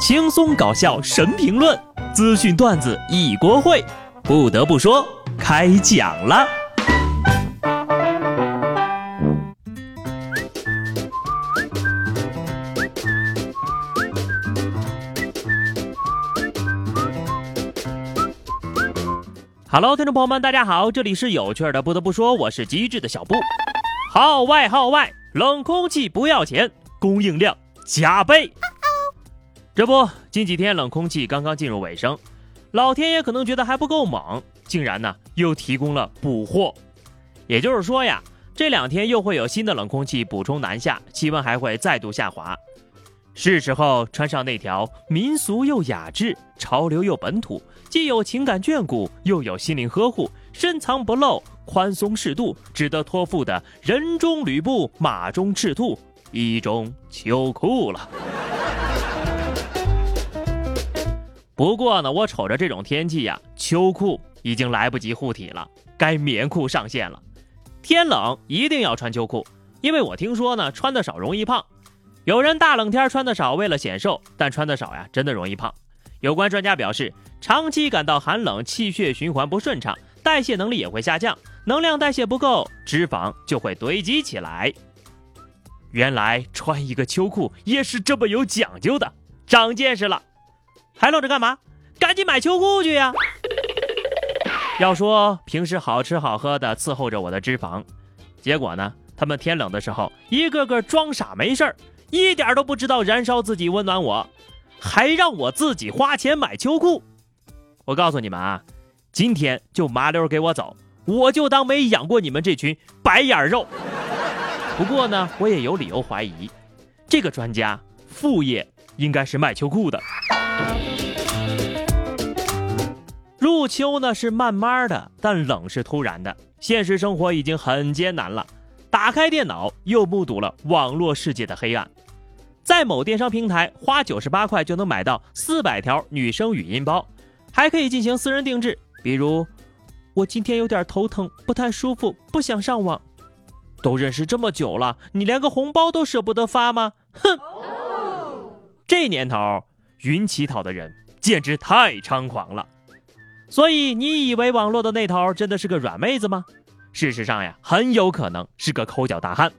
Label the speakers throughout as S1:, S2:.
S1: 轻松搞笑神评论，资讯段子一锅烩。不得不说，开讲了。Hello，听众朋友们，大家好，这里是有趣的。不得不说，我是机智的小布。号外号外，冷空气不要钱，供应量加倍。这不，近几天冷空气刚刚进入尾声，老天爷可能觉得还不够猛，竟然呢又提供了补货。也就是说呀，这两天又会有新的冷空气补充南下，气温还会再度下滑。是时候穿上那条民俗又雅致、潮流又本土、既有情感眷顾又有心灵呵护、深藏不露、宽松适度、值得托付的人中吕布、马中赤兔衣中秋裤了。不过呢，我瞅着这种天气呀，秋裤已经来不及护体了，该棉裤上线了。天冷一定要穿秋裤，因为我听说呢，穿的少容易胖。有人大冷天穿的少为了显瘦，但穿的少呀，真的容易胖。有关专家表示，长期感到寒冷，气血循环不顺畅，代谢能力也会下降，能量代谢不够，脂肪就会堆积起来。原来穿一个秋裤也是这么有讲究的，长见识了。还愣着干嘛？赶紧买秋裤去呀！要说平时好吃好喝的伺候着我的脂肪，结果呢，他们天冷的时候一个个装傻没事儿，一点都不知道燃烧自己温暖我，还让我自己花钱买秋裤。我告诉你们啊，今天就麻溜给我走，我就当没养过你们这群白眼肉。不过呢，我也有理由怀疑，这个专家副业应该是卖秋裤的。入秋呢是慢慢的，但冷是突然的。现实生活已经很艰难了，打开电脑又目睹了网络世界的黑暗。在某电商平台花九十八块就能买到四百条女生语音包，还可以进行私人定制。比如，我今天有点头疼，不太舒服，不想上网。都认识这么久了，你连个红包都舍不得发吗？哼！这年头，云乞讨的人简直太猖狂了。所以你以为网络的那头真的是个软妹子吗？事实上呀，很有可能是个抠脚大汉。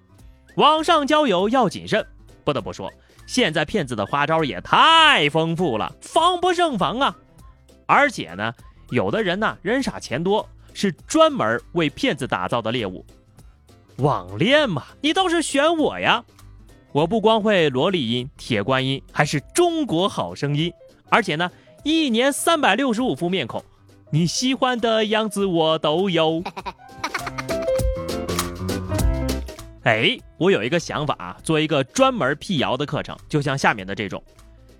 S1: 网上交友要谨慎。不得不说，现在骗子的花招也太丰富了，防不胜防啊！而且呢，有的人呢人傻钱多，是专门为骗子打造的猎物。网恋嘛，你倒是选我呀！我不光会萝莉音、铁观音，还是中国好声音，而且呢，一年三百六十五副面孔。你喜欢的样子我都有。哎，我有一个想法啊，做一个专门辟谣的课程，就像下面的这种。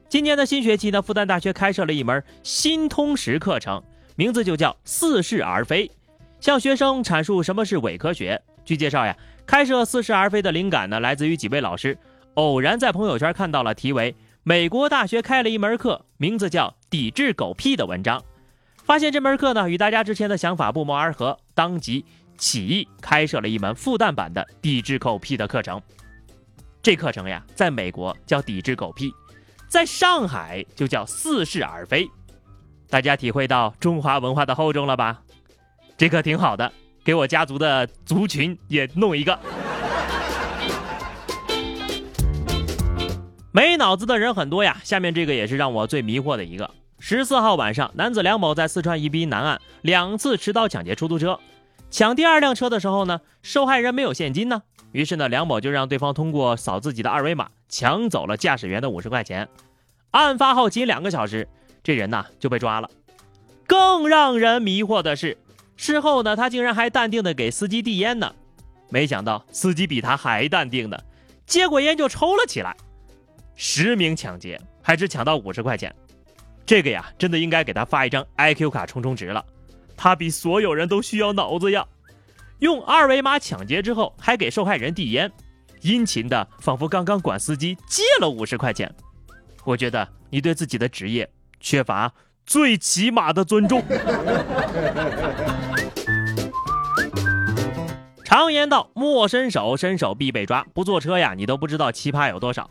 S1: 今年的新学期呢，复旦大学开设了一门新通识课程，名字就叫似是而非，向学生阐述什么是伪科学。据介绍呀，开设似是而非的灵感呢，来自于几位老师偶然在朋友圈看到了题为“美国大学开了一门课，名字叫抵制狗屁”的文章。发现这门课呢与大家之前的想法不谋而合，当即起意开设了一门复旦版的抵制狗屁的课程。这课程呀，在美国叫抵制狗屁，在上海就叫似是而非。大家体会到中华文化的厚重了吧？这课挺好的，给我家族的族群也弄一个。没脑子的人很多呀，下面这个也是让我最迷惑的一个。十四号晚上，男子梁某在四川宜宾南岸两次持刀抢劫出租车。抢第二辆车的时候呢，受害人没有现金呢，于是呢，梁某就让对方通过扫自己的二维码抢走了驾驶员的五十块钱。案发后仅两个小时，这人呢就被抓了。更让人迷惑的是，事后呢，他竟然还淡定的给司机递烟呢。没想到司机比他还淡定的，接过烟就抽了起来。实名抢劫，还只抢到五十块钱。这个呀，真的应该给他发一张 IQ 卡充充值了。他比所有人都需要脑子呀！用二维码抢劫之后，还给受害人递烟，殷勤的仿佛刚刚管司机借了五十块钱。我觉得你对自己的职业缺乏最起码的尊重。常言道：莫伸手，伸手必被抓。不坐车呀，你都不知道奇葩有多少。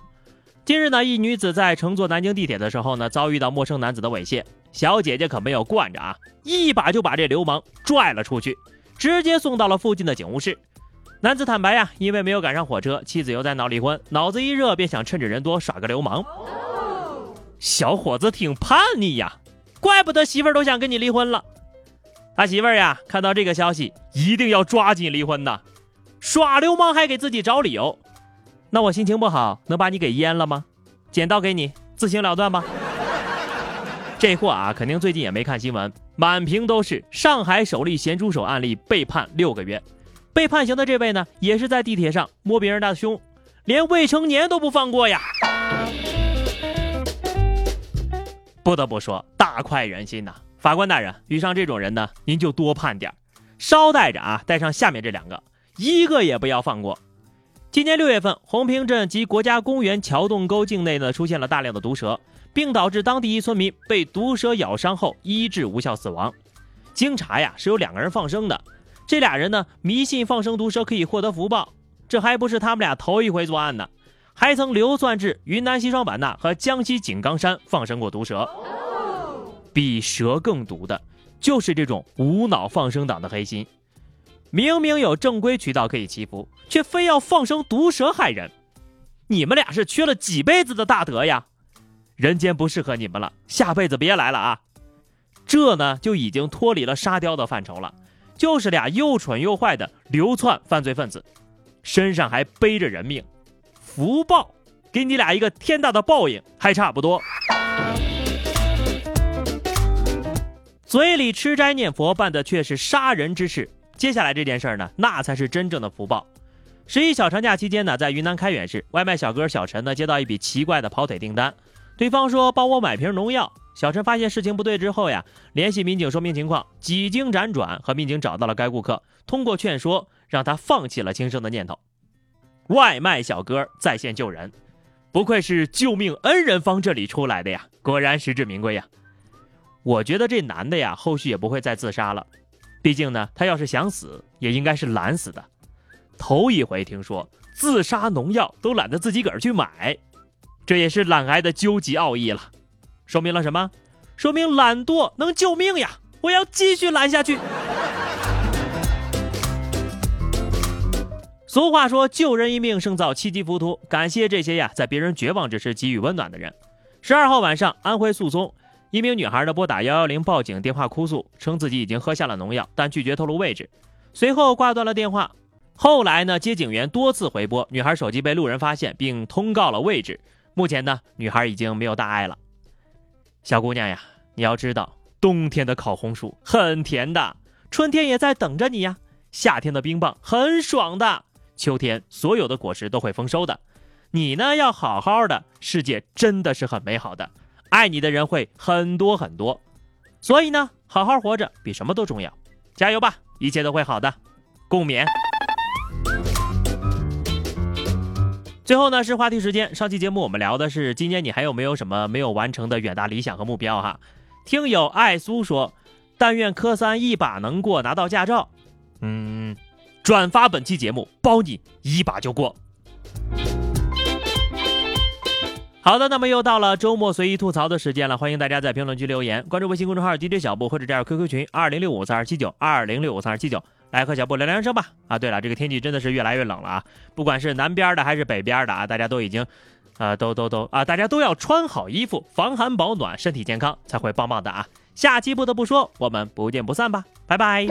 S1: 近日呢，一女子在乘坐南京地铁的时候呢，遭遇到陌生男子的猥亵，小姐姐可没有惯着啊，一把就把这流氓拽了出去，直接送到了附近的警务室。男子坦白呀，因为没有赶上火车，妻子又在闹离婚，脑子一热便想趁着人多耍个流氓。小伙子挺叛逆呀，怪不得媳妇儿都想跟你离婚了。他媳妇儿呀，看到这个消息，一定要抓紧离婚呐！耍流氓还给自己找理由，那我心情不好，能把你给阉了吗？剪刀给你，自行了断吧。这货啊，肯定最近也没看新闻，满屏都是上海首例咸猪手案例被判六个月。被判刑的这位呢，也是在地铁上摸别人的胸，连未成年都不放过呀！不得不说，大快人心呐！法官大人，遇上这种人呢，您就多判点捎带着啊，带上下面这两个，一个也不要放过。今年六月份，红坪镇及国家公园桥洞沟境内呢，出现了大量的毒蛇，并导致当地一村民被毒蛇咬伤后医治无效死亡。经查呀，是有两个人放生的，这俩人呢迷信放生毒蛇可以获得福报，这还不是他们俩头一回作案呢，还曾流窜至云南西双版纳和江西井冈山放生过毒蛇。比蛇更毒的，就是这种无脑放生党的黑心。明明有正规渠道可以祈福，却非要放生毒蛇害人。你们俩是缺了几辈子的大德呀？人间不适合你们了，下辈子别来了啊！这呢，就已经脱离了沙雕的范畴了，就是俩又蠢又坏的流窜犯罪分子，身上还背着人命，福报给你俩一个天大的报应，还差不多。嘴里吃斋念佛，办的却是杀人之事。接下来这件事儿呢，那才是真正的福报。十一小长假期间呢，在云南开远市，外卖小哥小陈呢接到一笔奇怪的跑腿订单，对方说帮我买瓶农药。小陈发现事情不对之后呀，联系民警说明情况，几经辗转和民警找到了该顾客，通过劝说让他放弃了轻生的念头。外卖小哥在线救人，不愧是救命恩人方这里出来的呀，果然实至名归呀。我觉得这男的呀，后续也不会再自杀了。毕竟呢，他要是想死，也应该是懒死的。头一回听说自杀农药都懒得自己个儿去买，这也是懒癌的究极奥义了。说明了什么？说明懒惰能救命呀！我要继续懒下去。俗话说，救人一命胜造七级浮屠。感谢这些呀，在别人绝望之时给予温暖的人。十二号晚上，安徽宿松。一名女孩呢拨打幺幺零报警电话哭诉，称自己已经喝下了农药，但拒绝透露位置。随后挂断了电话。后来呢，接警员多次回拨，女孩手机被路人发现，并通告了位置。目前呢，女孩已经没有大碍了。小姑娘呀，你要知道，冬天的烤红薯很甜的，春天也在等着你呀。夏天的冰棒很爽的，秋天所有的果实都会丰收的。你呢，要好好的，世界真的是很美好的。爱你的人会很多很多，所以呢，好好活着比什么都重要。加油吧，一切都会好的。共勉。最后呢是话题时间，上期节目我们聊的是今年你还有没有什么没有完成的远大理想和目标哈？听友爱苏说，但愿科三一把能过，拿到驾照。嗯，转发本期节目，包你一把就过。好的，那么又到了周末随意吐槽的时间了，欢迎大家在评论区留言，关注微信公众号 DJ 小布或者加入 QQ 群二零六五三二七九二零六五三二七九，来和小布聊聊人生吧。啊，对了，这个天气真的是越来越冷了啊，不管是南边的还是北边的啊，大家都已经，呃，都都都啊，大家都要穿好衣服，防寒保暖，身体健康才会棒棒的啊。下期不得不说，我们不见不散吧，拜拜。